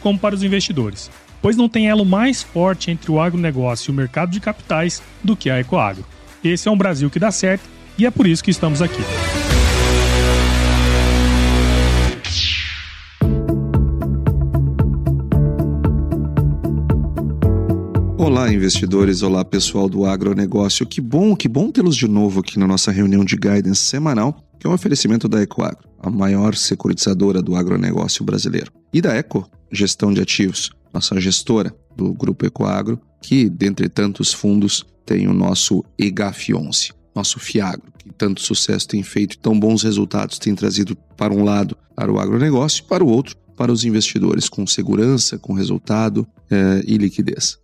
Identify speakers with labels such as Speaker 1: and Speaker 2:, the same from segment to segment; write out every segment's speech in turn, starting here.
Speaker 1: como para os investidores, pois não tem elo mais forte entre o agronegócio e o mercado de capitais do que a Ecoagro. Esse é um Brasil que dá certo e é por isso que estamos aqui.
Speaker 2: Olá, investidores. Olá, pessoal do agronegócio. Que bom, que bom tê-los de novo aqui na nossa reunião de guidance semanal, que é um oferecimento da Ecoagro, a maior securitizadora do agronegócio brasileiro. E da Eco, Gestão de Ativos, nossa gestora do Grupo Ecoagro, que, dentre tantos fundos, tem o nosso EGAF11, nosso FIAGRO, que tanto sucesso tem feito e tão bons resultados tem trazido para um lado para o agronegócio e para o outro para os investidores, com segurança, com resultado eh, e liquidez.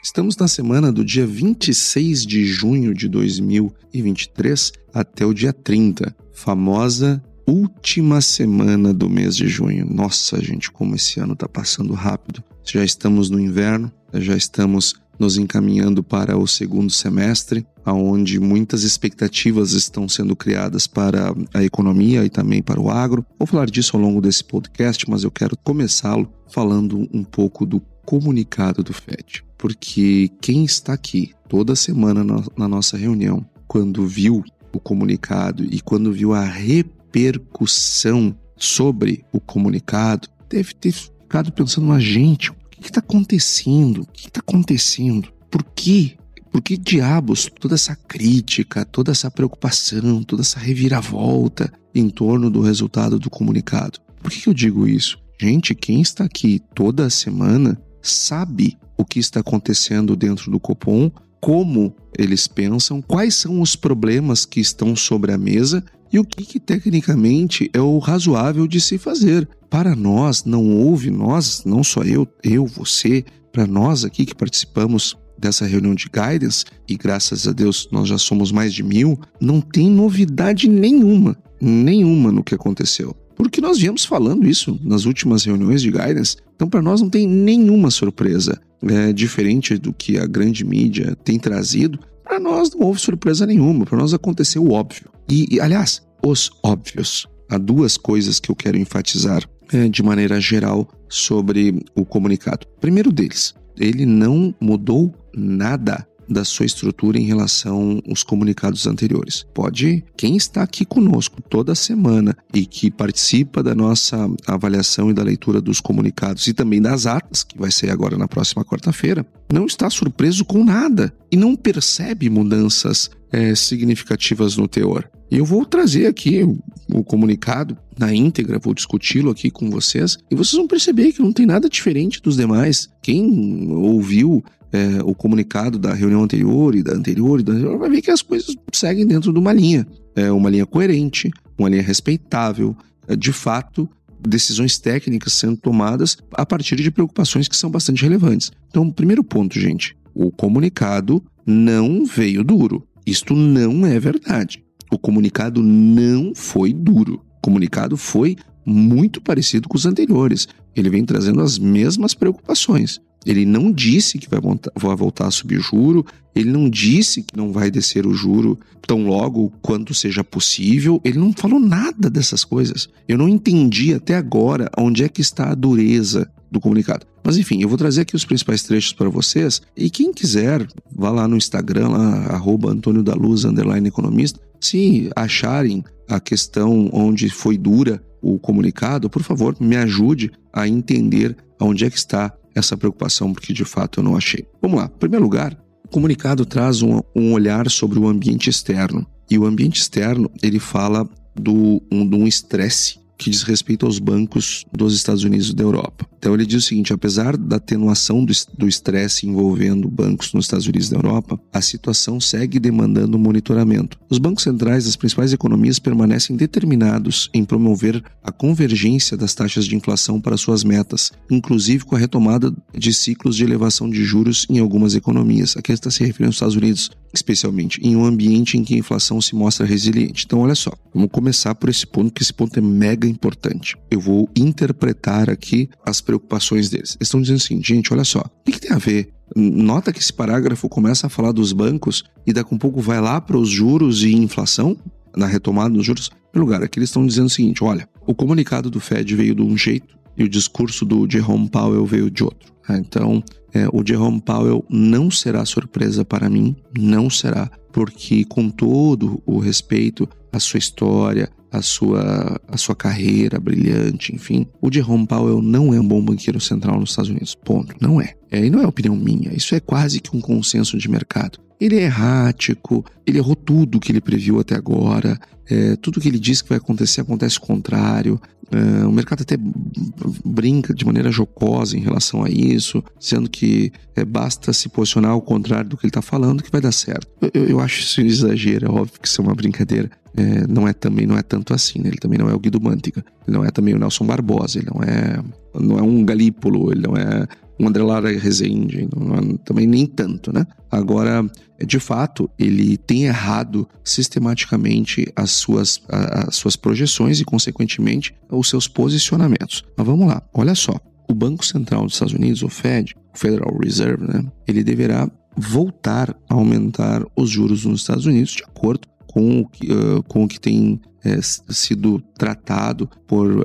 Speaker 2: Estamos na semana do dia 26 de junho de 2023 até o dia 30, famosa última semana do mês de junho. Nossa, gente, como esse ano está passando rápido. Já estamos no inverno, já estamos nos encaminhando para o segundo semestre, aonde muitas expectativas estão sendo criadas para a economia e também para o agro. Vou falar disso ao longo desse podcast, mas eu quero começá-lo falando um pouco do comunicado do FED porque quem está aqui toda semana na nossa reunião, quando viu o comunicado e quando viu a repercussão sobre o comunicado, deve ter ficado pensando, mas gente, o que está acontecendo? O que está acontecendo? Por quê? Por que diabos toda essa crítica, toda essa preocupação, toda essa reviravolta em torno do resultado do comunicado? Por que eu digo isso? Gente, quem está aqui toda semana sabe o que está acontecendo dentro do Copom, como eles pensam, quais são os problemas que estão sobre a mesa e o que, que, tecnicamente é o razoável de se fazer. Para nós, não houve, nós, não só eu, eu, você, para nós aqui que participamos dessa reunião de guidance, e graças a Deus nós já somos mais de mil, não tem novidade nenhuma, nenhuma no que aconteceu. Porque nós viemos falando isso nas últimas reuniões de guidance, então para nós não tem nenhuma surpresa. É, diferente do que a grande mídia tem trazido, para nós não houve surpresa nenhuma, para nós aconteceu o óbvio. E, e, aliás, os óbvios. Há duas coisas que eu quero enfatizar é, de maneira geral sobre o comunicado. Primeiro deles, ele não mudou nada da sua estrutura em relação aos comunicados anteriores. Pode, quem está aqui conosco toda semana e que participa da nossa avaliação e da leitura dos comunicados e também das atas, que vai ser agora na próxima quarta-feira, não está surpreso com nada e não percebe mudanças é, significativas no teor. E eu vou trazer aqui o comunicado na íntegra, vou discuti-lo aqui com vocês, e vocês vão perceber que não tem nada diferente dos demais. Quem ouviu é, o comunicado da reunião anterior e da anterior e da anterior, vai ver que as coisas seguem dentro de uma linha. É uma linha coerente, uma linha respeitável, é, de fato, decisões técnicas sendo tomadas a partir de preocupações que são bastante relevantes. Então, primeiro ponto, gente, o comunicado não veio duro. Isto não é verdade. O comunicado não foi duro. O comunicado foi muito parecido com os anteriores. Ele vem trazendo as mesmas preocupações. Ele não disse que vai voltar, a subir juro, ele não disse que não vai descer o juro tão logo quanto seja possível, ele não falou nada dessas coisas. Eu não entendi até agora onde é que está a dureza do comunicado. Mas enfim, eu vou trazer aqui os principais trechos para vocês e quem quiser, vá lá no Instagram, arroba Antônio da Luz, underline economista, se acharem a questão onde foi dura o comunicado, por favor, me ajude a entender onde é que está essa preocupação, porque de fato eu não achei. Vamos lá. Em primeiro lugar, o comunicado traz um, um olhar sobre o ambiente externo. E o ambiente externo, ele fala do, de um estresse que diz respeito aos bancos dos Estados Unidos e da Europa. Então ele diz o seguinte: apesar da atenuação do estresse envolvendo bancos nos Estados Unidos e da Europa, a situação segue demandando monitoramento. Os bancos centrais das principais economias permanecem determinados em promover a convergência das taxas de inflação para suas metas, inclusive com a retomada de ciclos de elevação de juros em algumas economias. Aqui está se referindo aos Estados Unidos, especialmente, em um ambiente em que a inflação se mostra resiliente. Então, olha só, vamos começar por esse ponto, que esse ponto é mega importante. Eu vou interpretar aqui as preocupações deles. Eles estão dizendo assim, gente, olha só, o que, que tem a ver Nota que esse parágrafo começa a falar dos bancos e daqui a um pouco vai lá para os juros e inflação, na retomada dos juros. Em lugar, aqui eles estão dizendo o seguinte: olha, o comunicado do Fed veio de um jeito e o discurso do Jerome Powell veio de outro. Ah, então, é, o Jerome Powell não será surpresa para mim, não será, porque com todo o respeito à sua história, à sua, à sua carreira brilhante, enfim, o Jerome Powell não é um bom banqueiro central nos Estados Unidos. Ponto. Não é. é. E não é opinião minha, isso é quase que um consenso de mercado. Ele é errático, ele errou tudo que ele previu até agora, é, tudo que ele diz que vai acontecer acontece o contrário. É, o mercado até brinca de maneira jocosa em relação a isso, sendo que é, basta se posicionar ao contrário do que ele está falando que vai dar certo. Eu, eu, acho isso um exagero, é óbvio que isso é uma brincadeira. É, não é também não é tanto assim, né? ele também não é o Guido Mantega, ele não é também o Nelson Barbosa, ele não é não é um Galípolo, ele não é um André Lara Rezende, não, também nem tanto, né? Agora, de fato, ele tem errado sistematicamente as suas, as suas projeções e, consequentemente, os seus posicionamentos. Mas vamos lá, olha só. O Banco Central dos Estados Unidos, o Fed, o Federal Reserve, né? Ele deverá voltar a aumentar os juros nos Estados Unidos de acordo com o que, uh, com o que tem é, sido tratado por uh,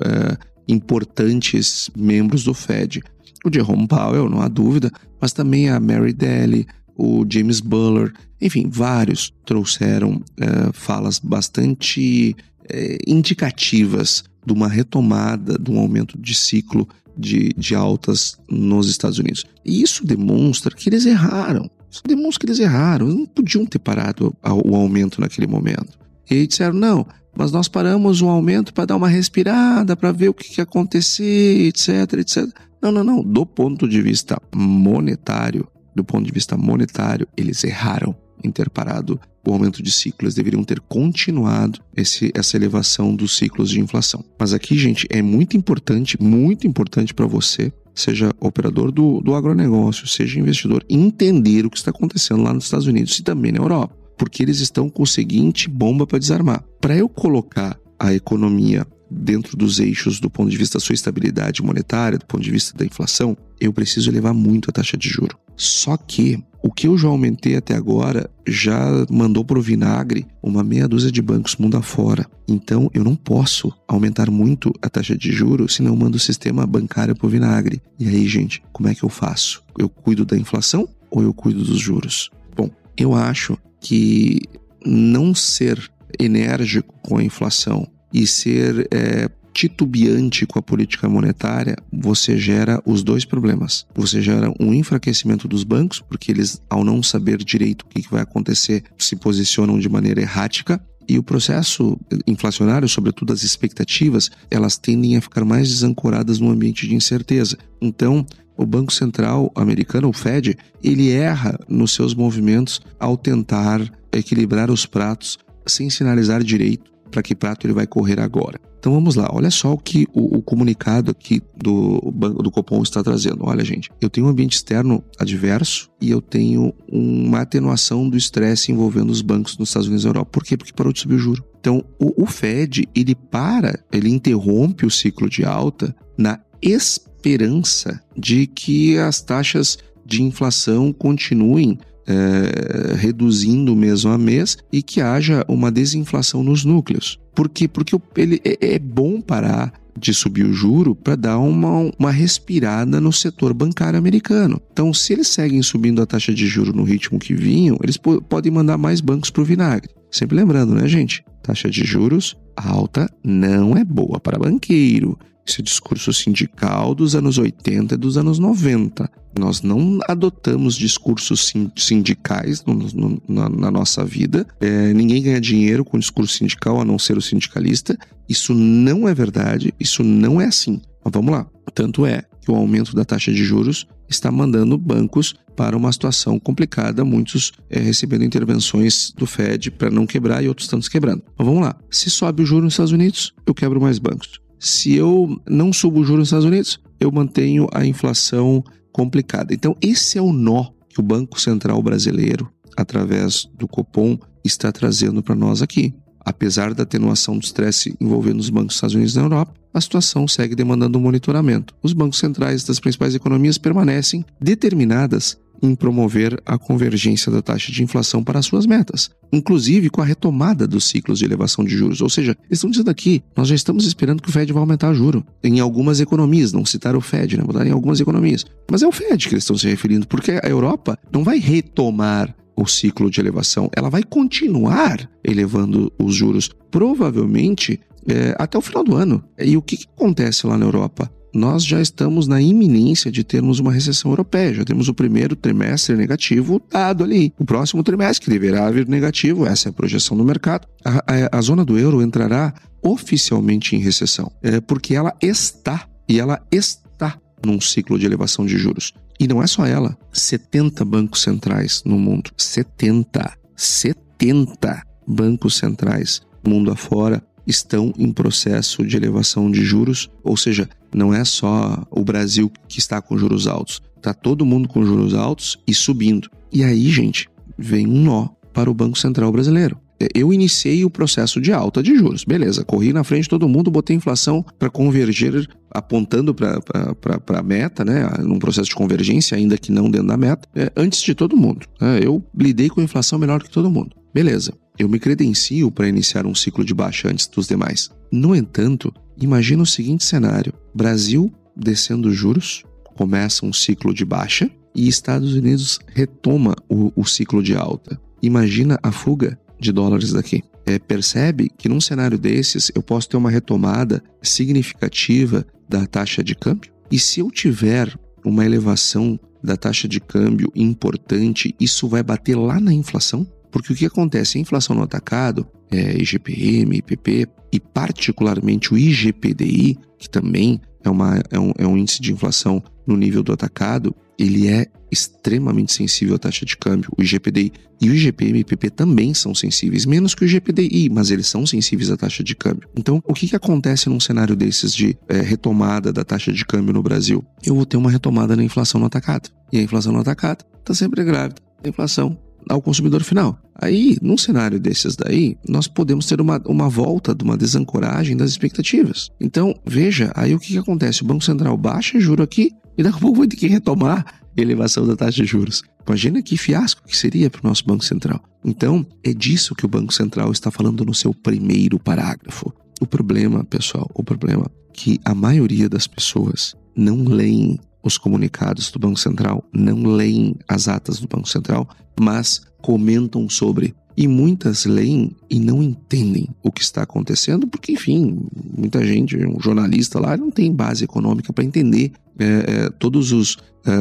Speaker 2: importantes membros do Fed o Jerome Powell, não há dúvida, mas também a Mary Daly, o James Buller, enfim, vários trouxeram é, falas bastante é, indicativas de uma retomada, de um aumento de ciclo de, de altas nos Estados Unidos. E isso demonstra que eles erraram. Isso demonstra que eles erraram. Eles não podiam ter parado o aumento naquele momento. E disseram: não, mas nós paramos o aumento para dar uma respirada, para ver o que, que acontecer, etc, etc. Não, não, não. Do ponto de vista monetário, do ponto de vista monetário, eles erraram em ter parado o aumento de ciclos. Deveriam ter continuado esse, essa elevação dos ciclos de inflação. Mas aqui, gente, é muito importante, muito importante para você, seja operador do, do agronegócio, seja investidor, entender o que está acontecendo lá nos Estados Unidos e também na Europa. Porque eles estão com o seguinte bomba para desarmar. Para eu colocar a economia dentro dos eixos do ponto de vista da sua estabilidade monetária, do ponto de vista da inflação, eu preciso elevar muito a taxa de juro. Só que o que eu já aumentei até agora já mandou pro vinagre uma meia dúzia de bancos mundo afora. Então eu não posso aumentar muito a taxa de juros, senão eu mando o sistema bancário pro vinagre. E aí, gente, como é que eu faço? Eu cuido da inflação ou eu cuido dos juros? Bom, eu acho que não ser enérgico com a inflação e ser é, titubeante com a política monetária, você gera os dois problemas. Você gera um enfraquecimento dos bancos, porque eles, ao não saber direito o que vai acontecer, se posicionam de maneira errática. E o processo inflacionário, sobretudo as expectativas, elas tendem a ficar mais desancoradas no ambiente de incerteza. Então, o Banco Central americano, o Fed, ele erra nos seus movimentos ao tentar equilibrar os pratos sem sinalizar direito para que prato ele vai correr agora. Então vamos lá, olha só o que o, o comunicado aqui do, do Copom está trazendo. Olha, gente, eu tenho um ambiente externo adverso e eu tenho uma atenuação do estresse envolvendo os bancos nos Estados Unidos e Europa. Por quê? Porque parou de subir o juro. Então, o, o Fed, ele para, ele interrompe o ciclo de alta na esperança de que as taxas de inflação continuem é, reduzindo mês a mês e que haja uma desinflação nos núcleos. Por quê? Porque ele é, é bom parar de subir o juro para dar uma, uma respirada no setor bancário americano. Então, se eles seguem subindo a taxa de juro no ritmo que vinham, eles podem mandar mais bancos para o vinagre. Sempre lembrando, né, gente? Taxa de juros alta não é boa para banqueiro. É discurso sindical dos anos 80 e dos anos 90. Nós não adotamos discursos sindicais no, no, na, na, nossa vida. É, ninguém ganha dinheiro com discurso sindical a não ser o sindicalista. Isso não é verdade, isso não é assim. Mas vamos lá. Tanto é que o aumento da taxa de juros está mandando bancos para uma situação complicada, muitos é, recebendo intervenções do Fed para não quebrar e outros tantos quebrando. Mas vamos lá. Se sobe o juro nos Estados Unidos, eu quebro mais bancos. Se eu não subo o juro nos Estados Unidos, eu mantenho a inflação complicada. Então, esse é o nó que o Banco Central Brasileiro, através do Copom, está trazendo para nós aqui. Apesar da atenuação do estresse envolvendo os bancos dos Estados Unidos e na Europa, a situação segue demandando um monitoramento. Os bancos centrais das principais economias permanecem determinadas em promover a convergência da taxa de inflação para as suas metas, inclusive com a retomada dos ciclos de elevação de juros. Ou seja, eles estão dizendo aqui, nós já estamos esperando que o Fed vai aumentar o juro. Em algumas economias, não citaram o Fed, né? Botaram em algumas economias. Mas é o Fed que eles estão se referindo, porque a Europa não vai retomar o ciclo de elevação, ela vai continuar elevando os juros, provavelmente é, até o final do ano. E o que, que acontece lá na Europa? Nós já estamos na iminência de termos uma recessão europeia. Já temos o primeiro trimestre negativo dado ali. O próximo trimestre, que deverá vir negativo, essa é a projeção do mercado. A, a, a zona do euro entrará oficialmente em recessão, é, porque ela está, e ela está num ciclo de elevação de juros. E não é só ela, 70 bancos centrais no mundo. 70. 70 bancos centrais mundo afora estão em processo de elevação de juros, ou seja, não é só o Brasil que está com juros altos, está todo mundo com juros altos e subindo. E aí, gente, vem um nó para o Banco Central brasileiro. Eu iniciei o processo de alta de juros, beleza, corri na frente de todo mundo, botei inflação para convergir, apontando para a meta, né, num processo de convergência, ainda que não dentro da meta, é, antes de todo mundo. Né, eu lidei com a inflação melhor que todo mundo. Beleza, eu me credencio para iniciar um ciclo de baixa antes dos demais. No entanto, imagina o seguinte cenário: Brasil descendo juros, começa um ciclo de baixa e Estados Unidos retoma o, o ciclo de alta. Imagina a fuga de dólares daqui. É, percebe que num cenário desses eu posso ter uma retomada significativa da taxa de câmbio? E se eu tiver uma elevação da taxa de câmbio importante, isso vai bater lá na inflação? Porque o que acontece? A inflação no atacado, é, IGPM, IPP e particularmente o IGPDI, que também é, uma, é, um, é um índice de inflação no nível do atacado, ele é extremamente sensível à taxa de câmbio, o IGPDI. E o IGPM e IPP também são sensíveis, menos que o IGPDI, mas eles são sensíveis à taxa de câmbio. Então, o que, que acontece num cenário desses de é, retomada da taxa de câmbio no Brasil? Eu vou ter uma retomada na inflação no atacado. E a inflação no atacado está sempre grávida. A inflação ao consumidor final. Aí, num cenário desses daí, nós podemos ter uma, uma volta de uma desancoragem das expectativas. Então, veja, aí o que, que acontece? O Banco Central baixa juro aqui e daqui a pouco vai ter que retomar a elevação da taxa de juros. Imagina que fiasco que seria para o nosso Banco Central. Então, é disso que o Banco Central está falando no seu primeiro parágrafo. O problema, pessoal, o problema é que a maioria das pessoas não leem os comunicados do Banco Central, não leem as atas do Banco Central, mas comentam sobre. E muitas leem e não entendem o que está acontecendo, porque, enfim, muita gente, um jornalista lá, não tem base econômica para entender é, é, todos os, é,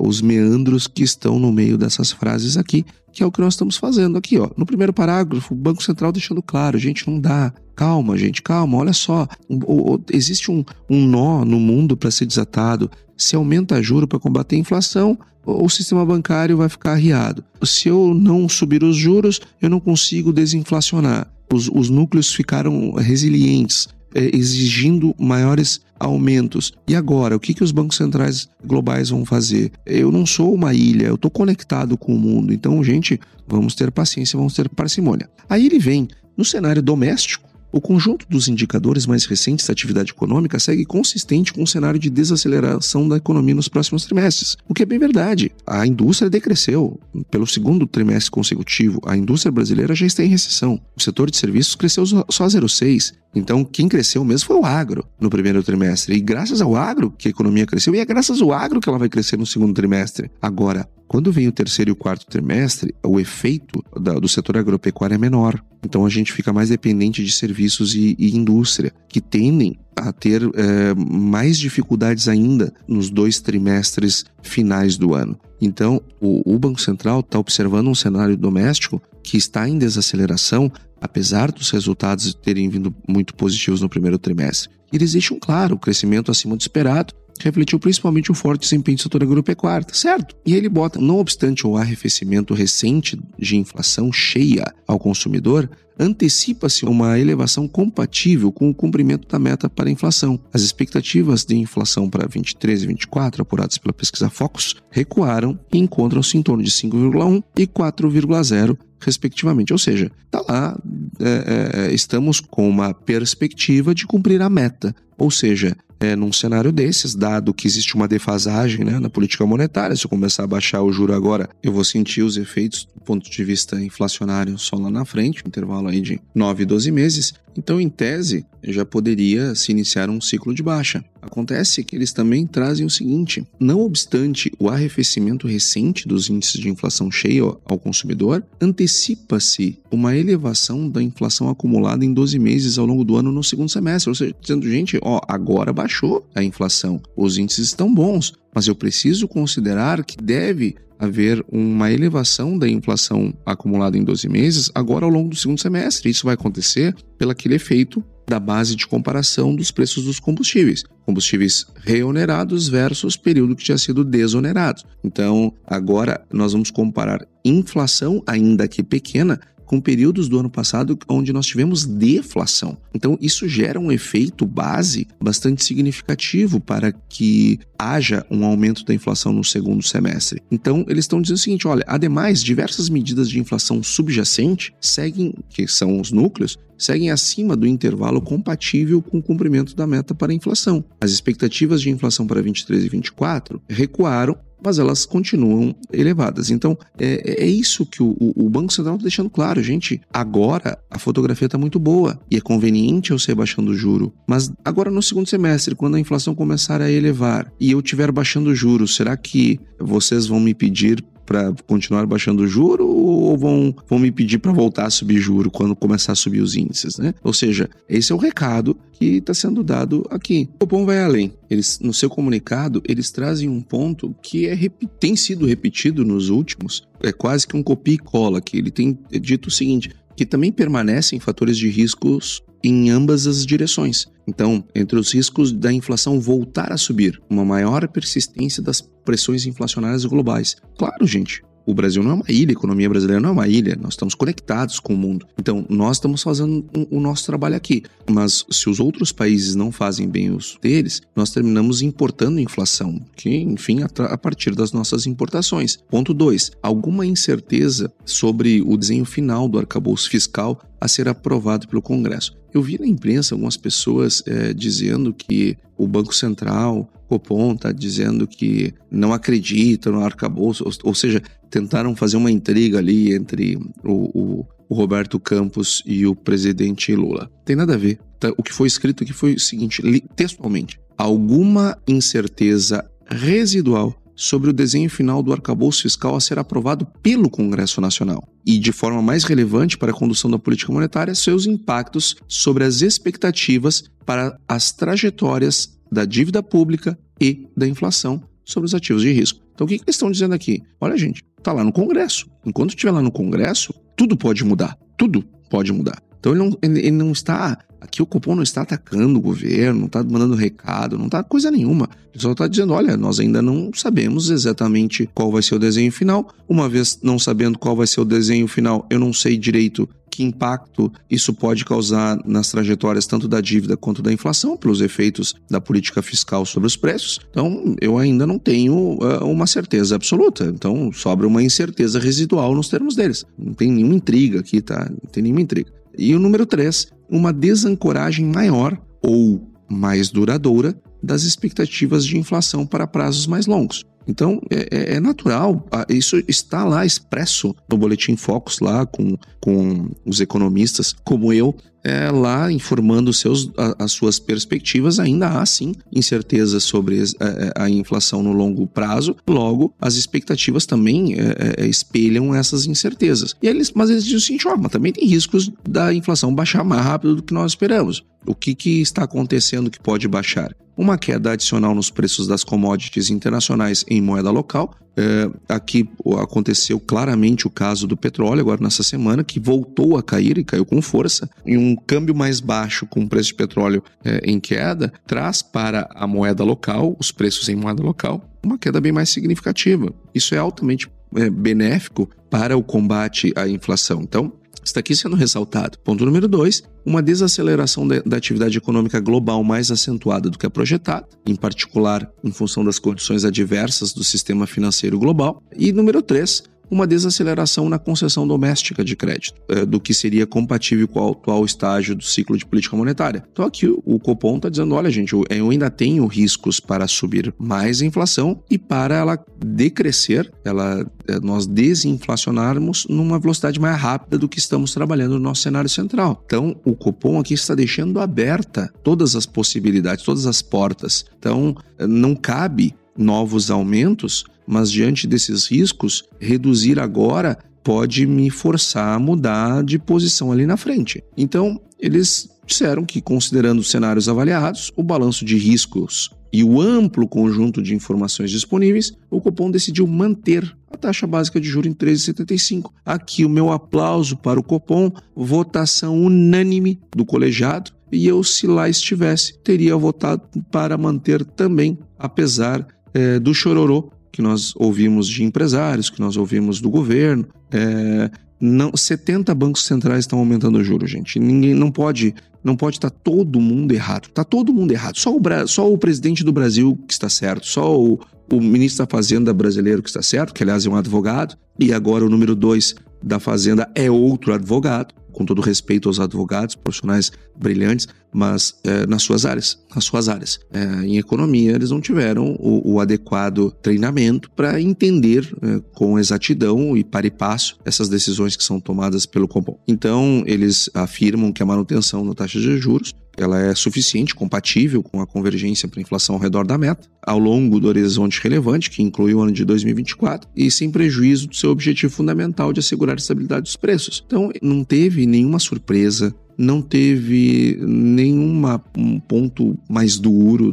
Speaker 2: os meandros que estão no meio dessas frases aqui, que é o que nós estamos fazendo aqui. Ó. No primeiro parágrafo, o Banco Central deixando claro: gente, não dá. Calma, gente, calma, olha só. O, o, existe um, um nó no mundo para ser desatado. Se aumenta juro para combater a inflação, o sistema bancário vai ficar arriado. Se eu não subir os juros, eu não consigo desinflacionar. Os, os núcleos ficaram resilientes, exigindo maiores aumentos. E agora, o que, que os bancos centrais globais vão fazer? Eu não sou uma ilha, eu estou conectado com o mundo. Então, gente, vamos ter paciência, vamos ter parcimônia. Aí ele vem no cenário doméstico o conjunto dos indicadores mais recentes da atividade econômica segue consistente com o cenário de desaceleração da economia nos próximos trimestres, o que é bem verdade. A indústria decresceu. Pelo segundo trimestre consecutivo, a indústria brasileira já está em recessão. O setor de serviços cresceu só 0,6%. Então, quem cresceu mesmo foi o agro no primeiro trimestre. E graças ao agro que a economia cresceu, e é graças ao agro que ela vai crescer no segundo trimestre. Agora, Quando vem o terceiro e o quarto trimestre, o efeito da, do setor agropecuário é menor. Então a gente fica mais dependente de serviços e, e indústria, que tendem a ter é, mais dificuldades ainda nos dois trimestres finais do ano. Então, o, o Banco Central está observando um cenário doméstico que está em desaceleração, apesar dos resultados terem vindo muito positivos no primeiro trimestre. Eles deixam claro o crescimento acima do esperado, refletiu principalmente o forte desempenho do setor agropecuário, certo? E ele bota, não obstante o arrefecimento recente de inflação cheia ao consumidor, antecipa-se uma elevação compatível com o cumprimento da meta para a inflação. As expectativas de inflação para 23 e 24, apuradas pela pesquisa Focus, recuaram e encontram-se em torno de 5,1 e 4,0 respectivamente. Ou seja, tá lá, é, é, estamos com uma perspectiva de cumprir a meta. Ou seja, é, num cenário desses, dado que existe uma defasagem né, na política monetária, se eu começar a baixar o juro agora, eu vou sentir os efeitos do ponto de vista inflacionário só lá na frente, um intervalo aí de 9, 12 meses. Então, em tese, já poderia se iniciar um ciclo de baixa. Acontece que eles também trazem o seguinte: não obstante o arrefecimento recente dos índices de inflação cheia ao consumidor, antecipa-se uma elevação da inflação acumulada em 12 meses ao longo do ano no segundo semestre. Ou seja, dizendo, gente, ó, agora baixou a inflação, os índices estão bons, mas eu preciso considerar que deve haver uma elevação da inflação acumulada em 12 meses agora ao longo do segundo semestre. Isso vai acontecer pelo aquele efeito da base de comparação dos preços dos combustíveis. Combustíveis reonerados versus período que tinha sido desonerado. Então, agora nós vamos comparar inflação, ainda que pequena, com períodos do ano passado onde nós tivemos deflação. Então, isso gera um efeito base bastante significativo para que haja um aumento da inflação no segundo semestre. Então, eles estão dizendo o seguinte: olha, ademais, diversas medidas de inflação subjacente seguem, que são os núcleos, seguem acima do intervalo compatível com o cumprimento da meta para a inflação. As expectativas de inflação para 23 e 24 recuaram mas elas continuam elevadas. Então, é, é isso que o, o Banco Central está deixando claro, gente. Agora a fotografia está muito boa e é conveniente eu ser baixando o juro. Mas agora no segundo semestre, quando a inflação começar a elevar e eu estiver baixando o juro, será que vocês vão me pedir para continuar baixando o juro ou vão, vão me pedir para voltar a subir juro quando começar a subir os índices, né? Ou seja, esse é o recado que está sendo dado aqui. O Copom vai além. Eles, no seu comunicado, eles trazem um ponto que é, tem sido repetido nos últimos, é quase que um copia e cola, que ele tem dito o seguinte, que também permanecem fatores de riscos em ambas as direções. Então, entre os riscos da inflação voltar a subir, uma maior persistência das pressões inflacionárias globais. Claro, gente, o Brasil não é uma ilha, a economia brasileira não é uma ilha, nós estamos conectados com o mundo. Então, nós estamos fazendo o nosso trabalho aqui. Mas se os outros países não fazem bem os deles, nós terminamos importando inflação, que, enfim, a, partir das nossas importações. Ponto 2. Alguma incerteza sobre o desenho final do arcabouço fiscal a ser aprovado pelo Congresso. Eu vi na imprensa algumas pessoas é, dizendo que o Banco Central, Copom, está dizendo que não acredita no arcabouço, ou, ou seja, tentaram fazer uma intriga ali entre o, o, o Roberto Campos e o presidente Lula. Tem nada a ver. Tá? O que foi escrito aqui foi o seguinte, textualmente: alguma incerteza residual sobre o desenho final do arcabouço fiscal a ser aprovado pelo Congresso Nacional e, de forma mais relevante para a condução da política monetária, seus impactos sobre as expectativas para as trajetórias da dívida pública e da inflação sobre os ativos de risco. Então, o que, que eles estão dizendo aqui? Olha, gente, está lá no Congresso. Enquanto estiver lá no Congresso, tudo pode mudar. Tudo pode mudar. Então, ele não, ele não está Aqui o Copom não está atacando o governo, não está mandando recado, não está coisa nenhuma. Ele só está dizendo: olha, nós ainda não sabemos exatamente qual vai ser o desenho final. Uma vez não sabendo qual vai ser o desenho final, eu não sei direito que impacto isso pode causar nas trajetórias tanto da dívida quanto da inflação, pelos efeitos da política fiscal sobre os preços. Então, eu ainda não tenho uh, uma certeza absoluta. Então, sobra uma incerteza residual nos termos deles. Não tem nenhuma intriga aqui, tá? Não tem nenhuma intriga. E o número 3, uma desancoragem maior ou mais duradoura das expectativas de inflação para prazos mais longos. Então, é, é, é natural, isso está lá expresso no Boletim Focus, lá com, com os economistas como eu, é, lá informando seus, a, as suas perspectivas, ainda há sim incertezas sobre a, é, é, a, inflação no longo prazo, logo as expectativas também é, é, espelham essas incertezas. E eles, mas eles dizem o seguinte: ó, mas também tem riscos da inflação baixar mais rápido do que nós esperamos. O que, que está acontecendo que pode baixar? Uma queda adicional nos preços das commodities internacionais em moeda local. É, aqui aconteceu claramente o caso do petróleo, agora nessa semana, que voltou a cair e caiu com força. E um câmbio mais baixo com o preço de petróleo é, em queda traz para a moeda local, os preços em moeda local, uma queda bem mais significativa. Isso é altamente é, benéfico para o combate à inflação. Então, está aqui sendo ressaltado. Ponto número dois: uma desaceleração da atividade econômica global mais acentuada do que a projetada, em particular em função das condições adversas do sistema financeiro global. E número três: uma desaceleração na concessão doméstica de crédito, é, do que seria compatível com o atual estágio do ciclo de política monetária. Então aqui o Copom está dizendo, olha gente, eu ainda tenho riscos para subir mais a inflação e para ela decrescer, ela, é, nós desinflacionarmos numa velocidade mais rápida do que estamos trabalhando no nosso cenário central. Então o Copom aqui está deixando aberta todas as possibilidades, todas as portas. Então não cabe novos aumentos mas diante desses riscos, reduzir agora pode me forçar a mudar de posição ali na frente. Então, eles disseram que, considerando os cenários avaliados, o balanço de riscos e o amplo conjunto de informações disponíveis, o Copom decidiu manter a taxa básica de juros em 13,75. Aqui o meu aplauso para o Copom, votação unânime do colegiado, e eu, se lá estivesse, teria votado para manter também, apesar é, do chororô que nós ouvimos de empresários, que nós ouvimos do governo. É, não, 70 bancos centrais estão aumentando o juro, gente. Ninguém não pode não pode estar tá todo mundo errado. Está todo mundo errado. Só o, só o presidente do Brasil que está certo, só o, o ministro da Fazenda brasileiro que está certo, que aliás é um advogado, e agora o número dois da Fazenda é outro advogado com todo respeito aos advogados, profissionais brilhantes, mas é, nas suas áreas, nas suas áreas. É, em economia, eles não tiveram o, o adequado treinamento para entender é, com exatidão e para e passo essas decisões que são tomadas pelo Copom. Então, eles afirmam que a manutenção da taxa de juros ela é suficiente, compatível com a convergência para a inflação ao redor da meta, ao longo do horizonte relevante, que inclui o ano de 2024, e sem prejuízo do seu objetivo fundamental de assegurar a estabilidade dos preços. Então, não teve nenhuma surpresa, não teve nenhum um ponto mais duro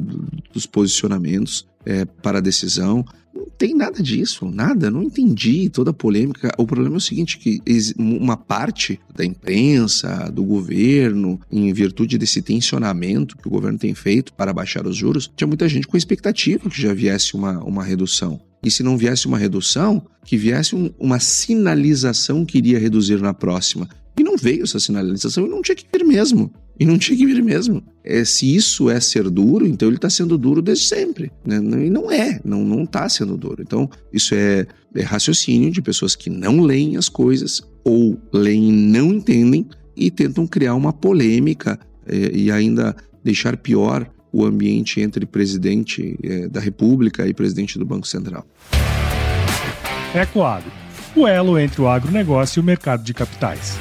Speaker 2: dos posicionamentos é, para a decisão. Não tem nada disso, nada, não entendi toda a polêmica. O problema é o seguinte, que uma parte da imprensa, do governo, em virtude desse tensionamento que o governo tem feito para baixar os juros, tinha muita gente com expectativa que já viesse uma, uma redução. E se não viesse uma redução, que viesse um, uma sinalização que iria reduzir na próxima. E não veio essa sinalização e não tinha que vir mesmo. E não tinha que vir mesmo. É, se isso é ser duro, então ele está sendo duro desde sempre. Né? E não é, não está sendo duro. Então, isso é, é raciocínio de pessoas que não leem as coisas, ou leem e não entendem, e tentam criar uma polêmica é, e ainda deixar pior o ambiente entre presidente é, da República e presidente do Banco Central.
Speaker 1: Ecoagro, o elo entre o agronegócio e o mercado de capitais.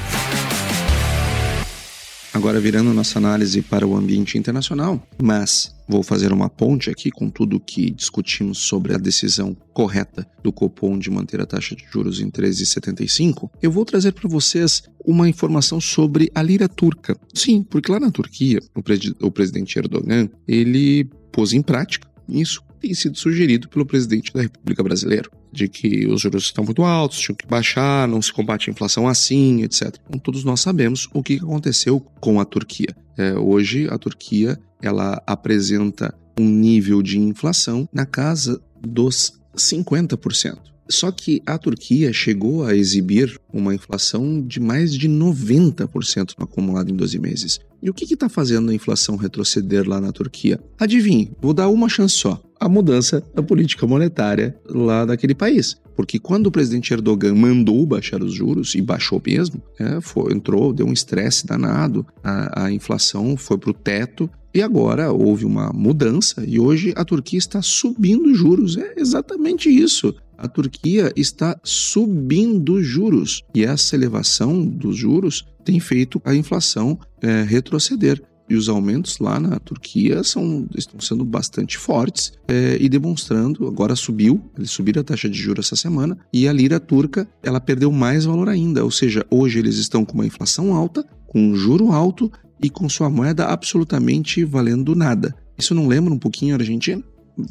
Speaker 2: Agora virando nossa análise para o ambiente internacional, mas vou fazer uma ponte aqui com tudo que discutimos sobre a decisão correta do Copom de manter a taxa de juros em 13,75. Eu vou trazer para vocês uma informação sobre a lira turca. Sim, porque lá na Turquia, o, pre o presidente Erdogan, ele pôs em prática isso tem sido sugerido pelo presidente da República Brasileira, de que os juros estão muito altos, tinham que baixar, não se combate a inflação assim, etc. Então, todos nós sabemos o que aconteceu com a Turquia. É, hoje, a Turquia ela apresenta um nível de inflação na casa dos 50%. Só que a Turquia chegou a exibir uma inflação de mais de 90% no acumulado em 12 meses. E o que está fazendo a inflação retroceder lá na Turquia? Adivinhe, vou dar uma chance só a mudança da política monetária lá daquele país. Porque quando o presidente Erdogan mandou baixar os juros, e baixou mesmo, é, foi, entrou, deu um estresse danado, a, a inflação foi para o teto, E agora houve uma mudança e hoje a Turquia está subindo juros. É exatamente isso. A Turquia está subindo juros e essa elevação dos juros tem feito a inflação é, retroceder. E os aumentos lá na Turquia são, estão sendo bastante fortes é, e demonstrando, agora subiu, eles subiram a taxa de juros essa semana, e a lira turca ela perdeu mais valor ainda. Ou seja, hoje eles estão com uma inflação alta, com um juro alto e com sua moeda absolutamente valendo nada. Isso não lembra um pouquinho a Argentina?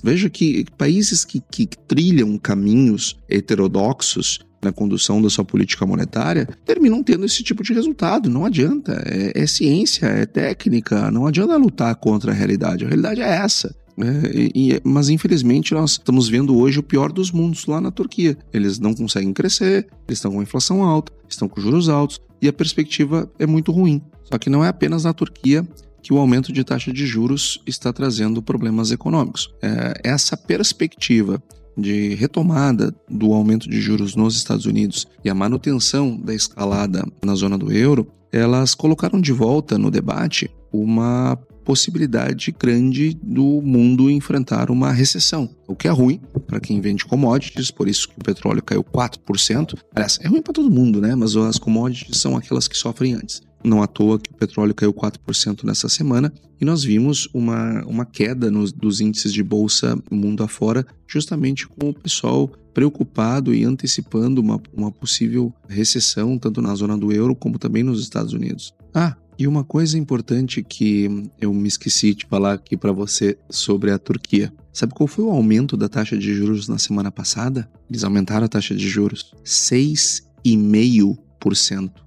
Speaker 2: Veja que países que, que trilham caminhos heterodoxos na condução da sua política monetária terminam tendo esse tipo de resultado. Não adianta. É, é ciência, é técnica. Não adianta lutar contra a realidade. A realidade é essa. É, e, mas infelizmente nós estamos vendo hoje o pior dos mundos lá na Turquia. Eles não conseguem crescer, eles estão com inflação alta, estão com juros altos e a perspectiva é muito ruim. Só que não é apenas na Turquia que o aumento de taxa de juros está trazendo problemas econômicos. É, essa perspectiva de retomada do aumento de juros nos Estados Unidos e a manutenção da escalada na zona do euro, elas colocaram de volta no debate uma possibilidade grande do mundo enfrentar uma recessão, o que é ruim para quem vende commodities, por isso que o petróleo caiu 4%. Aliás, é ruim para todo mundo, né? Mas as commodities são aquelas que sofrem antes. Não à toa que o petróleo caiu 4% nessa semana e nós vimos uma, uma queda nos, dos índices de bolsa mundo afora, justamente com o pessoal preocupado e antecipando uma, uma possível recessão, tanto na zona do euro como também nos Estados Unidos. Ah, e uma coisa importante que eu me esqueci de falar aqui para você sobre a Turquia. Sabe qual foi o aumento da taxa de juros na semana passada? Eles aumentaram a taxa de juros 6,5%.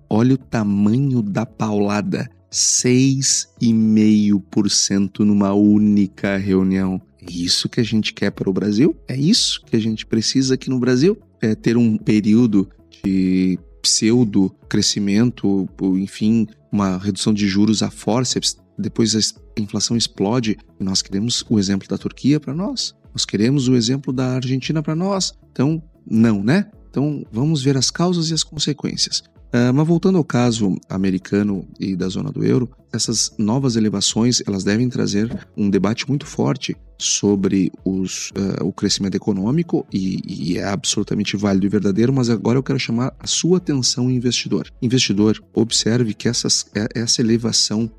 Speaker 2: Olha o tamanho da paulada. 6,5% numa única reunião. É isso que a gente quer para o Brasil? É isso que a gente precisa aqui no Brasil? É ter um período de pseudo crescimento, enfim, uma redução de juros a forceps, depois a inflação explode e nós queremos o exemplo da Turquia para nós. Nós queremos o exemplo da Argentina para nós. Então, não, né? Então, vamos ver as causas e as consequências. Uh, mas voltando ao caso americano e da zona do euro, essas novas elevações elas devem trazer um debate muito forte sobre os, uh, o crescimento econômico e, e, é absolutamente válido e verdadeiro, mas agora eu quero chamar a sua atenção, investidor. Investidor, observe que essas, é, essa elevação,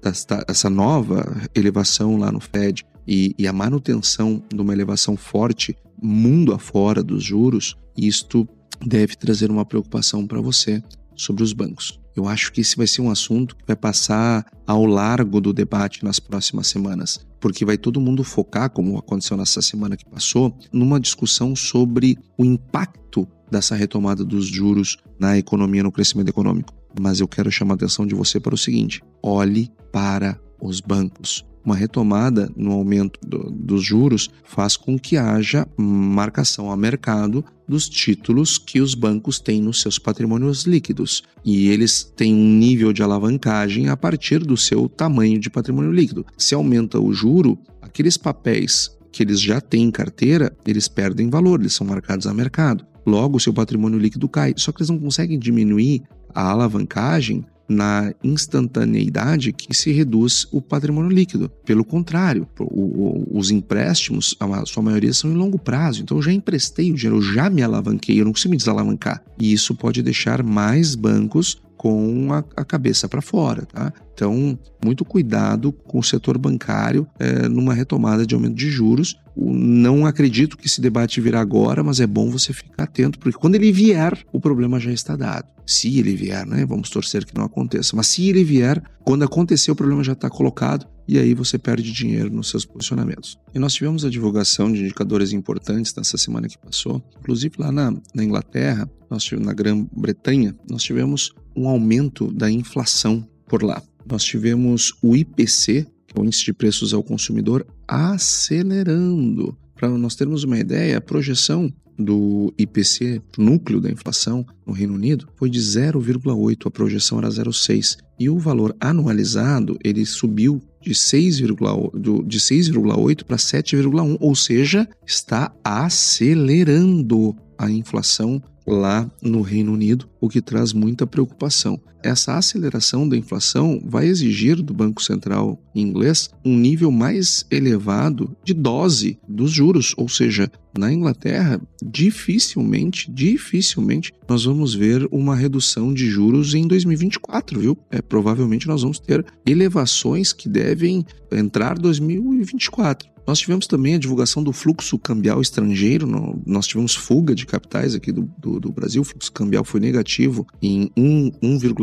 Speaker 2: essa nova elevação lá no Fed e, e a manutenção de uma elevação forte mundo afora dos juros, isto deve trazer uma preocupação para você sobre os bancos. Eu acho que esse vai ser um assunto que vai passar ao largo do debate nas próximas semanas, porque vai todo mundo focar, como aconteceu nessa semana que passou, numa discussão sobre o impacto dessa retomada dos juros na economia, no crescimento econômico. Mas eu quero chamar a atenção de você para o seguinte: olhe para os bancos uma retomada no aumento do, dos juros faz com que haja marcação a mercado dos títulos que os bancos têm nos seus patrimônios líquidos. E eles têm um nível de alavancagem a partir do seu tamanho de patrimônio líquido. Se aumenta o juro, aqueles papéis que eles já têm em carteira, eles perdem valor, eles são marcados a mercado. Logo, seu patrimônio líquido cai. Só que eles não conseguem diminuir a alavancagem na instantaneidade que se reduz o patrimônio líquido. Pelo contrário, o, o, os empréstimos, a sua maioria são em longo prazo. Então eu já emprestei o dinheiro, eu já me alavanquei, eu não consigo me desalavancar. E isso pode deixar mais bancos com a, a cabeça para fora, tá? Então, muito cuidado com o setor bancário é, numa retomada de aumento de juros. Não acredito que esse debate virá agora, mas é bom você ficar atento, porque quando ele vier, o problema já está dado. Se ele vier, né? Vamos torcer que não aconteça. Mas se ele vier, quando acontecer, o problema já está colocado e aí você perde dinheiro nos seus posicionamentos. E nós tivemos a divulgação de indicadores importantes nessa semana que passou, inclusive lá na, na Inglaterra, nós tivemos, na Grã-Bretanha, nós tivemos um aumento da inflação por lá. Nós tivemos o IPC, que é o Índice de Preços ao Consumidor, acelerando. Para nós termos uma ideia, a projeção do IPC, núcleo da inflação no Reino Unido, foi de 0,8, a projeção era 0,6. E o valor anualizado, ele subiu de 6,8 para 7,1, ou seja, está acelerando a inflação lá no Reino Unido, o que traz muita preocupação. Essa aceleração da inflação vai exigir do Banco Central inglês um nível mais elevado de dose dos juros, ou seja, na Inglaterra, dificilmente, dificilmente nós vamos ver uma redução de juros em 2024, viu? É, provavelmente nós vamos ter elevações que devem entrar 2024. Nós tivemos também a divulgação do fluxo cambial estrangeiro, nós tivemos fuga de capitais aqui do, do, do Brasil, o fluxo cambial foi negativo em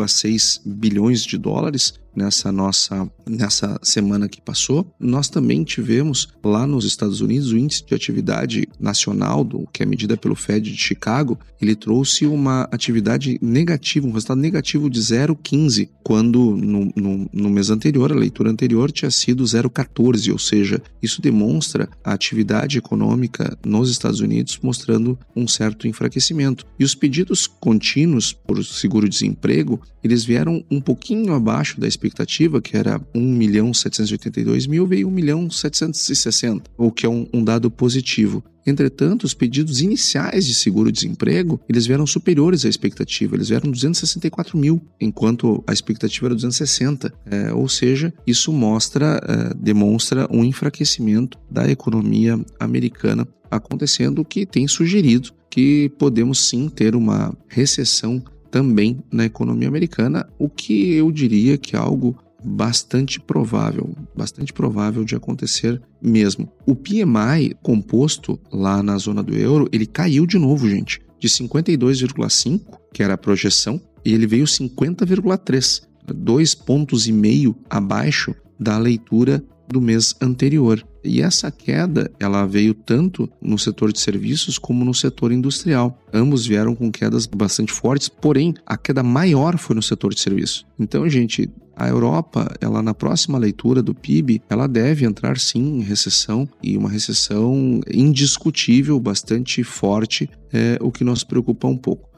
Speaker 2: 1,6 bilhões de dólares, nessa nossa nessa semana que passou. Nós também tivemos lá nos Estados Unidos o índice de atividade nacional, do, que é medida pelo Fed de Chicago, ele trouxe uma atividade negativa, um resultado negativo de 0,15, quando no, no, no mês anterior, a leitura anterior, tinha sido 0,14, ou seja, isso demonstra a atividade econômica nos Estados Unidos mostrando um certo enfraquecimento. E os pedidos contínuos por seguro-desemprego, eles vieram um pouquinho abaixo da expectativa, que era 1 milhão 782 mil, veio 1 milhão 760, o que é um, um dado positivo. Entretanto, os pedidos iniciais de seguro-desemprego, eles vieram superiores à expectativa, eles vieram 264 mil, enquanto a expectativa era 260. É, ou seja, isso mostra, é, demonstra um enfraquecimento da economia americana acontecendo, que tem sugerido que podemos sim ter uma recessão também na economia americana, o que eu diria que é algo bastante provável, bastante provável de acontecer mesmo. O PMI composto lá na zona do euro, ele caiu de novo, gente, de 52,5, que era a projeção, e ele veio 50,3, dois pontos e meio abaixo da leitura do mês anterior. E essa queda, ela veio tanto no setor de serviços como no setor industrial. Ambos vieram com quedas bastante fortes, porém a queda maior foi no setor de serviços. Então, gente, a Europa, ela na próxima leitura do PIB, ela deve entrar sim em recessão e uma recessão indiscutível, bastante forte, é o que nos preocupa um pouco.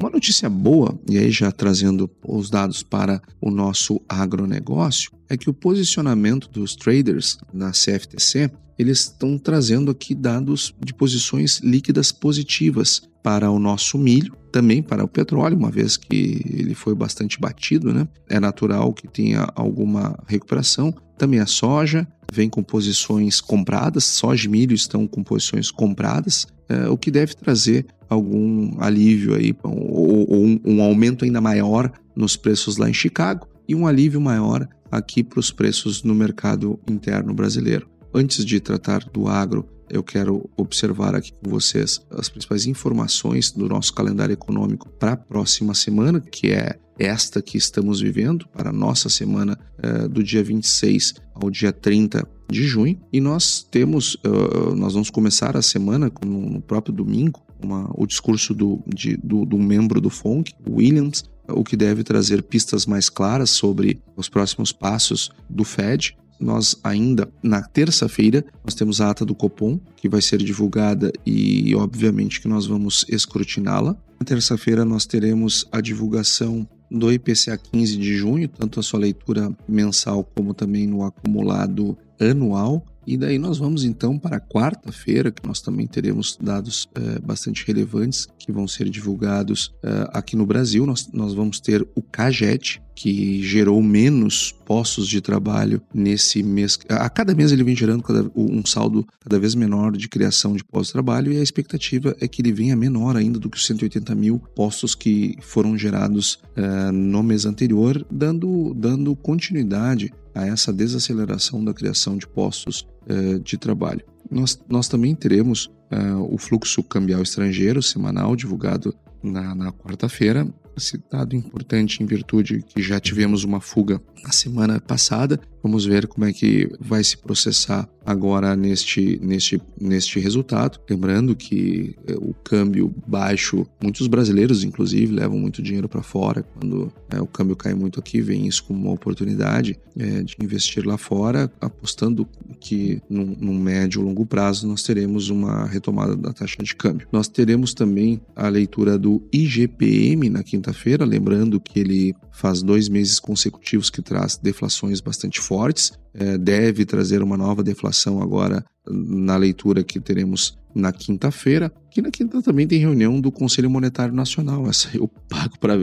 Speaker 2: Uma notícia boa, e aí já trazendo os dados para o nosso agronegócio, é que o posicionamento dos traders na CFTC, eles estão trazendo aqui dados de posições líquidas positivas para o nosso milho, também para o petróleo, uma vez que ele foi bastante batido, né? É natural que tenha alguma recuperação. Também a soja vem com posições compradas, soja e milho estão com posições compradas, é, o que deve trazer algum alívio aí, ou, ou um, um aumento ainda maior nos preços lá em Chicago e um alívio maior aqui para os preços no mercado interno brasileiro. Antes de tratar do agro, eu quero observar aqui com vocês as principais informações do nosso calendário econômico para a próxima semana, que é esta que estamos vivendo, para a nossa semana uh, do dia 26 ao dia 30 de junho. E nós temos, uh, nós vamos começar a semana no, no próprio domingo uma, o discurso do, de, do, do membro do FONC, Williams, o que deve trazer pistas mais claras sobre os próximos passos do Fed. Nós ainda, na terça-feira, nós temos a ata do Copom, que vai ser divulgada e, obviamente, que nós vamos escrutiná-la. Na terça-feira, nós teremos a divulgação do IPCA 15 de junho, tanto a sua leitura mensal como também no acumulado anual. E daí nós vamos então para quarta-feira, que nós também teremos dados é, bastante relevantes que vão ser divulgados é, aqui no Brasil. Nós, nós vamos ter o CAGET, que gerou menos postos de trabalho nesse mês. A cada mês ele vem gerando cada, um saldo cada vez menor de criação de postos de trabalho e a expectativa é que ele venha menor ainda do que os 180 mil postos que foram gerados uh, no mês anterior, dando, dando continuidade a essa desaceleração da criação de postos uh, de trabalho. Nós, nós também teremos uh, o fluxo cambial estrangeiro semanal divulgado na, na quarta-feira, citado importante em virtude que já tivemos uma fuga na semana passada. Vamos ver como é que vai se processar agora neste, neste, neste resultado. Lembrando que é, o câmbio baixo, muitos brasileiros, inclusive, levam muito dinheiro para fora. Quando é, o câmbio cai muito aqui, vem isso como uma oportunidade é, de investir lá fora, apostando que num médio ou longo prazo nós teremos uma retomada da taxa de câmbio. Nós teremos também a leitura do IGPM na quinta-feira, lembrando que ele faz dois meses consecutivos que traz deflações bastante fortes. é, deve trazer uma nova deflação agora na leitura que teremos na quinta-feira, que na quinta também tem reunião do Conselho Monetário Nacional. Essa eu pago para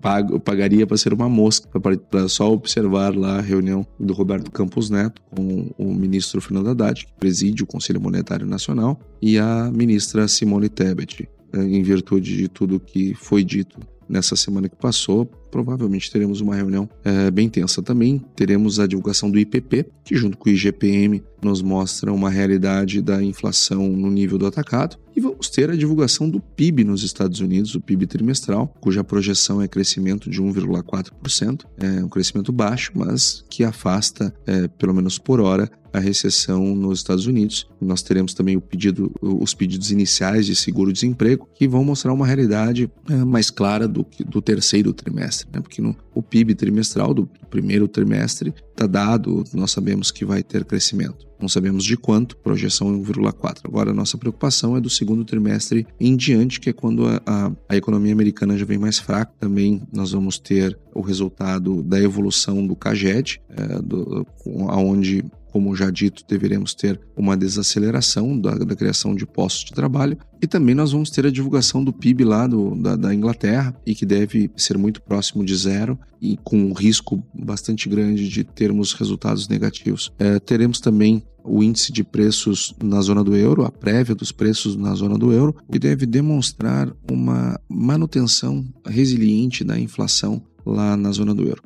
Speaker 2: pago, eu pagaria para ser uma mosca, para só observar lá a reunião do Roberto Campos Neto com o ministro Fernando Haddad, que preside o Conselho Monetário Nacional, e a ministra Simone Tebet, em virtude de tudo que foi dito nessa semana que passou, provavelmente teremos uma reunião é, bem tensa também. Teremos a divulgação do IPP, que junto com o IGPM nos mostra uma realidade da inflação no nível do atacado. E vamos ter a divulgação do PIB nos Estados Unidos, o PIB trimestral, cuja projeção é crescimento de 1,4%. É um crescimento baixo, mas que afasta, é, pelo menos por hora, a recessão nos Estados Unidos. Nós teremos também pedido, os pedidos iniciais de seguro-desemprego, que vão mostrar uma realidade é, mais clara do, do terceiro trimestre, né? porque no, o PIB trimestral do primeiro trimestre está dado, nós sabemos que vai ter crescimento. Não sabemos de quanto, projeção 1,4. Agora, a nossa preocupação é do segundo trimestre em diante, que é quando a, a, a, economia americana já vem mais fraca. Também nós vamos ter o resultado da evolução do CAGED, é, do, onde como já dito, deveremos ter uma desaceleração da, da, criação de postos de trabalho e também nós vamos ter a divulgação do PIB lá do, da, da, Inglaterra e que deve ser muito próximo de zero e com um risco bastante grande de termos resultados negativos. É, teremos também o índice de preços na zona do euro, a prévia dos preços na zona do euro, que deve demonstrar uma manutenção resiliente da inflação lá na zona do euro.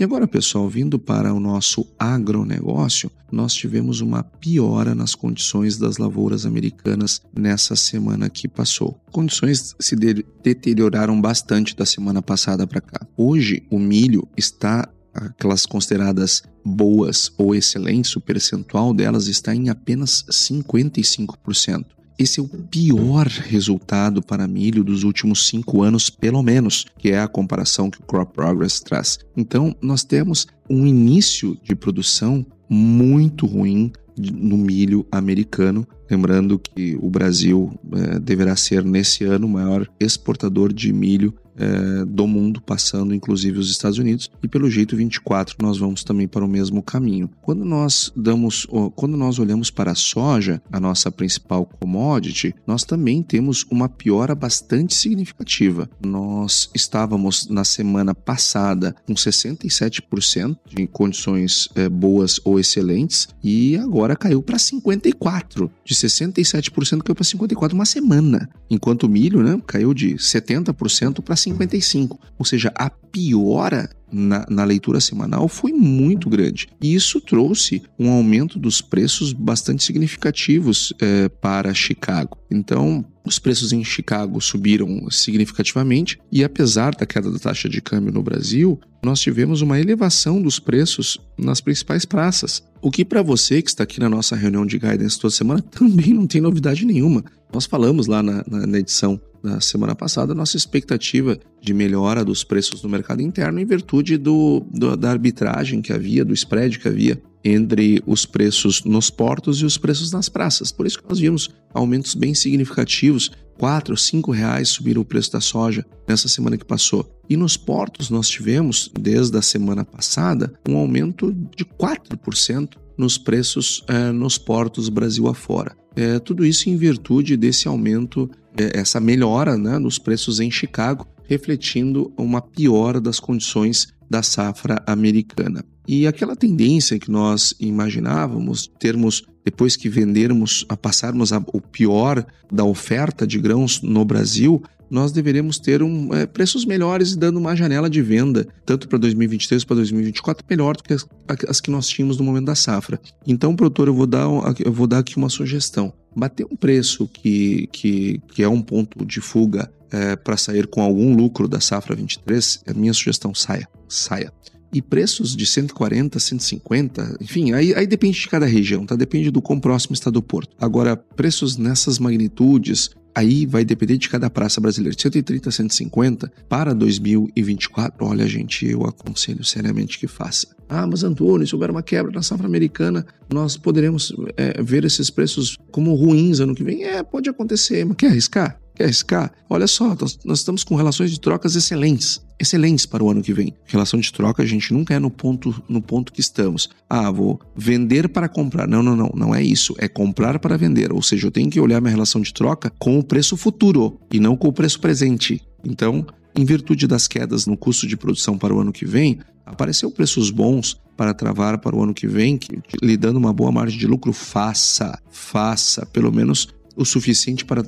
Speaker 2: E agora, pessoal, vindo para o nosso agronegócio, nós tivemos uma piora nas condições das lavouras americanas nessa semana que passou. Condições se de deterioraram bastante da semana passada para cá. Hoje, o milho está aquelas consideradas boas ou excelentes, o percentual delas está em apenas 55%. Esse é o pior resultado para milho dos últimos cinco anos, pelo menos, que é a comparação que o Crop Progress traz. Então, nós temos um início de produção muito ruim no milho americano. Lembrando que o Brasil é, deverá ser, nesse ano, o maior exportador de milho é, do mundo, passando inclusive os Estados Unidos, e pelo jeito 24 nós vamos também para o mesmo caminho. Quando nós damos, quando nós olhamos para a soja, a nossa principal commodity, nós também temos uma piora bastante significativa. Nós estávamos na semana passada com 67% de condições é, boas ou excelentes e agora caiu para 54, de 67% caiu para 54 uma semana, enquanto o milho, né, caiu de 70% para 55. Ou seja, a piora na, na, leitura semanal foi muito grande. E isso trouxe um aumento dos preços bastante significativos é, para Chicago. Então, os preços em Chicago subiram significativamente e, apesar da queda da taxa de câmbio no Brasil, nós tivemos uma elevação dos preços nas principais praças. O que, para você que está aqui na nossa reunião de guidance toda semana, também não tem novidade nenhuma. Nós falamos lá na, na, na edição da semana passada, nossa expectativa de melhora dos preços no mercado interno em virtude do, do, da arbitragem que havia, do spread que havia entre os preços nos portos e os preços nas praças. Por isso que nós vimos aumentos bem significativos, 4, 5 reais subiram o preço da soja nessa semana que passou. E nos portos nós tivemos, desde a semana passada, um aumento de 4% nos preços eh, nos portos Brasil afora. É, tudo isso em virtude desse aumento, é, essa melhora né, nos preços em Chicago, refletindo uma piora das condições da safra americana. E aquela tendência que nós imaginávamos, termos, depois que vendermos, a passarmos a, o pior da oferta de grãos no Brasil, nós deveremos ter um, é, preços melhores e dando uma janela de venda, tanto para 2023 para 2024, melhor do que as, as, que nós tínhamos no momento da safra. Então, produtor, eu vou dar, eu vou dar aqui uma sugestão. Bater um preço que, que, que é um ponto de fuga é, para sair com algum lucro da safra 23, é a minha sugestão, saia, saia e preços de 140, 150, enfim, aí, aí depende de cada região, tá? Depende do quão próximo está do porto. Agora, preços nessas magnitudes, Aí vai depender de cada praça brasileira. 130, 150 para 2024. Olha, gente, eu aconselho seriamente que faça. Ah, mas Antônio, se houver uma quebra na safra americana, nós poderemos é, ver esses preços como ruins ano que vem? É, pode acontecer, mas quer arriscar? SK, olha só, nós, nós estamos com relações de trocas excelentes excelentes para o ano que vem. Relação de troca, a gente nunca é no ponto, no ponto que estamos. Ah, vou vender para comprar. Não, não, não. Não é isso. É comprar para vender. Ou seja, eu tenho que olhar minha relação de troca com o preço futuro e não com o preço presente. Então, em virtude das quedas no custo de produção para o ano que vem, apareceu preços bons para travar para o ano que vem, que, lhe dando uma boa margem de lucro, faça, faça, pelo menos o suficiente para,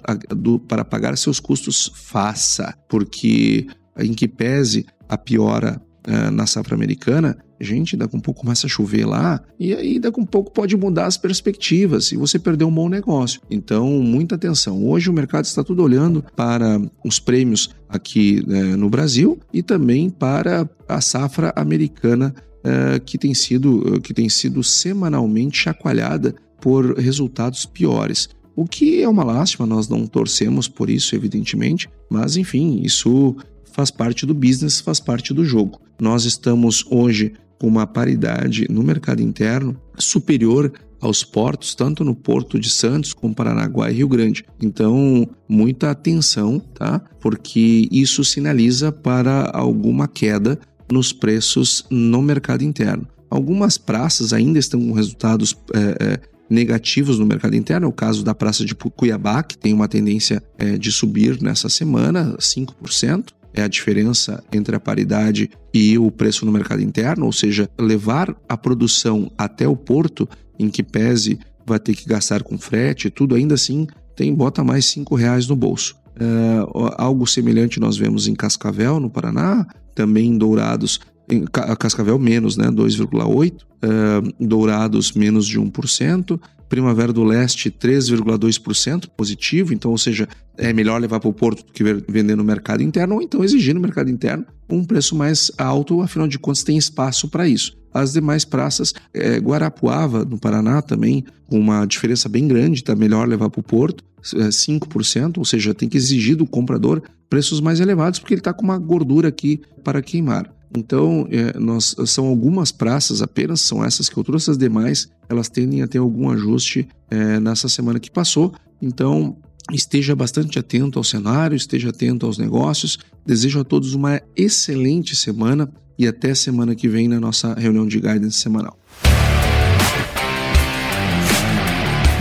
Speaker 2: para pagar seus custos, faça, porque em que pese a piora uh, na safra americana, gente, daqui um pouco começa a chover lá e aí daqui um pouco pode mudar as perspectivas e você perdeu um bom negócio. Então, muita atenção. Hoje o mercado está tudo olhando para os prêmios aqui uh, no Brasil e também para a safra americana uh, que, tem sido, que tem sido semanalmente chacoalhada por resultados piores. O que é uma lástima, nós não torcemos por isso, evidentemente, mas enfim, isso faz parte do business, faz parte do jogo. Nós estamos hoje com uma paridade no mercado interno superior aos portos, tanto no Porto de Santos como Paranaguá e Rio Grande. Então, muita atenção, tá? Porque isso sinaliza para alguma queda nos preços no mercado interno. Algumas praças ainda estão com resultados é, é, negativos no mercado interno. É o caso da Praça de Cuiabá, que tem uma tendência é, de subir nessa semana, 5% é a diferença entre a paridade e o preço no mercado interno, ou seja, levar a produção até o porto, em que pese vai ter que gastar com frete, tudo ainda assim tem bota mais cinco reais no bolso. É, algo semelhante nós vemos em Cascavel, no Paraná, também em Dourados, Cascavel menos, né, 2,8, é, Dourados menos de 1%, Primavera do Leste 3,2% positivo, então, ou seja, é melhor levar para o porto do que vender no mercado interno, ou então exigir no mercado interno um preço mais alto, afinal de contas tem espaço para isso. As demais praças, é, Guarapuava, no Paraná, também, com uma diferença bem grande, está melhor levar para o porto, é, 5%, ou seja, tem que exigir do comprador preços mais elevados, porque ele está com uma gordura aqui para queimar. Então, é, nós, são algumas praças apenas, são essas que eu trouxe, as demais, elas tendem a ter algum ajuste é, nessa semana que passou. Então, esteja bastante atento ao cenário, esteja atento aos negócios. Desejo a todos uma excelente semana e até semana que vem na nossa reunião de guidance semanal.